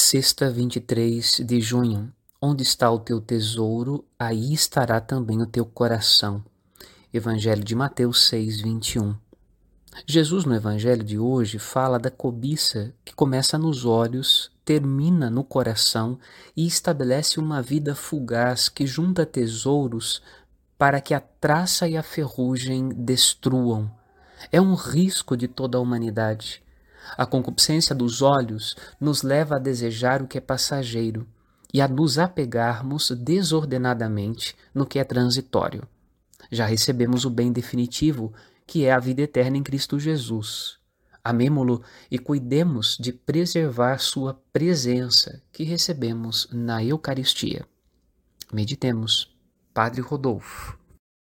Sexta, 23 de junho. Onde está o teu tesouro, aí estará também o teu coração. Evangelho de Mateus 6, 21. Jesus, no Evangelho de hoje, fala da cobiça que começa nos olhos, termina no coração e estabelece uma vida fugaz que junta tesouros para que a traça e a ferrugem destruam. É um risco de toda a humanidade. A concupiscência dos olhos nos leva a desejar o que é passageiro e a nos apegarmos desordenadamente no que é transitório. Já recebemos o bem definitivo, que é a vida eterna em Cristo Jesus. Amemo-lo e cuidemos de preservar sua presença que recebemos na Eucaristia. Meditemos. Padre Rodolfo.